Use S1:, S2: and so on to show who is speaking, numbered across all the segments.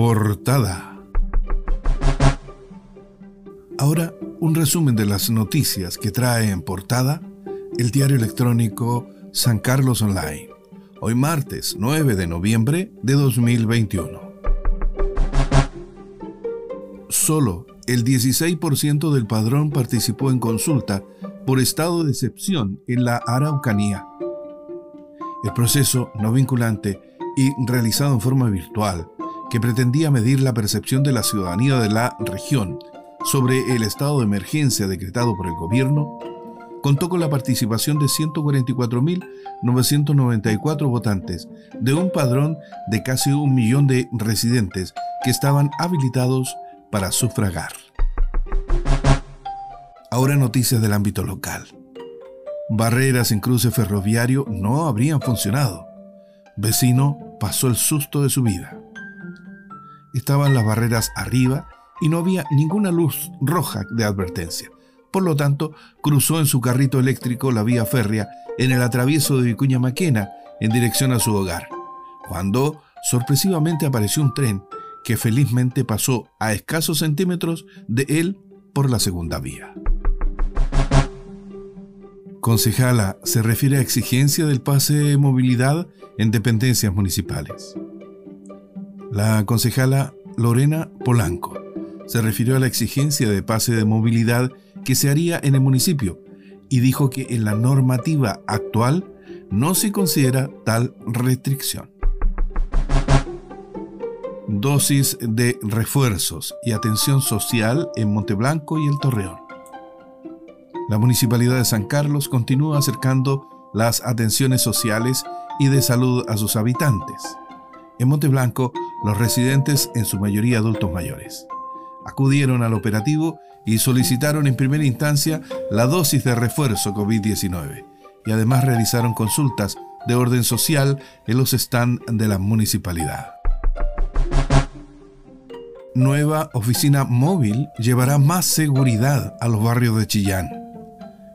S1: Portada. Ahora, un resumen de las noticias que trae en portada el diario electrónico San Carlos Online. Hoy martes 9 de noviembre de 2021. Solo el 16% del padrón participó en consulta por estado de excepción en la Araucanía. El proceso no vinculante y realizado en forma virtual, que pretendía medir la percepción de la ciudadanía de la región sobre el estado de emergencia decretado por el gobierno, contó con la participación de 144.994 votantes de un padrón de casi un millón de residentes que estaban habilitados para sufragar. Ahora noticias del ámbito local. Barreras en cruce ferroviario no habrían funcionado. Vecino pasó el susto de su vida. Estaban las barreras arriba y no había ninguna luz roja de advertencia. Por lo tanto, cruzó en su carrito eléctrico la vía férrea en el atravieso de Vicuña Maquena en dirección a su hogar, cuando sorpresivamente apareció un tren que felizmente pasó a escasos centímetros de él por la segunda vía. Concejala se refiere a exigencia del pase de movilidad en dependencias municipales. La concejala Lorena Polanco se refirió a la exigencia de pase de movilidad que se haría en el municipio y dijo que en la normativa actual no se considera tal restricción dosis de refuerzos y atención social en Monteblanco y el Torreón. La Municipalidad de San Carlos continúa acercando las atenciones sociales y de salud a sus habitantes. En Monteblanco, los residentes, en su mayoría adultos mayores, acudieron al operativo y solicitaron en primera instancia la dosis de refuerzo COVID-19 y además realizaron consultas de orden social en los stands de la municipalidad nueva oficina móvil llevará más seguridad a los barrios de Chillán.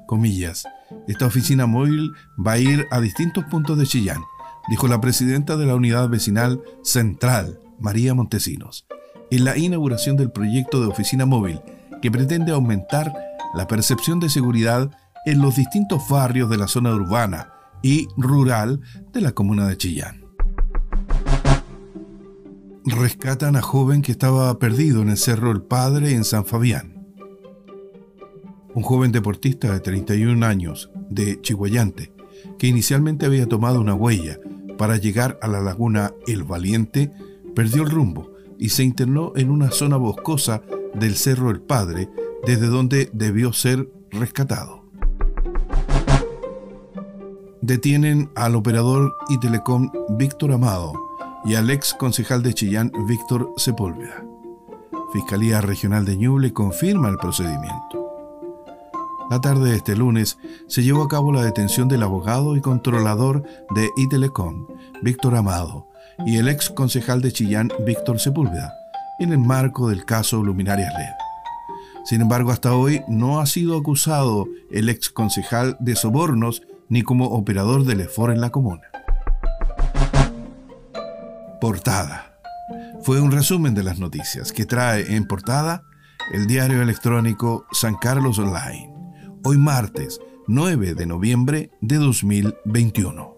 S1: Comillas, esta oficina móvil va a ir a distintos puntos de Chillán, dijo la presidenta de la unidad vecinal central, María Montesinos, en la inauguración del proyecto de oficina móvil que pretende aumentar la percepción de seguridad en los distintos barrios de la zona urbana y rural de la comuna de Chillán rescatan a joven que estaba perdido en el Cerro El Padre en San Fabián. Un joven deportista de 31 años, de Chihuayante, que inicialmente había tomado una huella para llegar a la laguna El Valiente, perdió el rumbo y se internó en una zona boscosa del Cerro El Padre, desde donde debió ser rescatado. Detienen al operador y telecom Víctor Amado, y al ex concejal de Chillán, Víctor Sepúlveda. Fiscalía Regional de Ñuble confirma el procedimiento. La tarde de este lunes se llevó a cabo la detención del abogado y controlador de Itelecom, Víctor Amado, y el ex concejal de Chillán, Víctor Sepúlveda, en el marco del caso Luminarias LED. Sin embargo, hasta hoy no ha sido acusado el ex concejal de sobornos ni como operador del EFOR en la comuna. Portada. Fue un resumen de las noticias que trae en portada el diario electrónico San Carlos Online, hoy martes 9 de noviembre de 2021.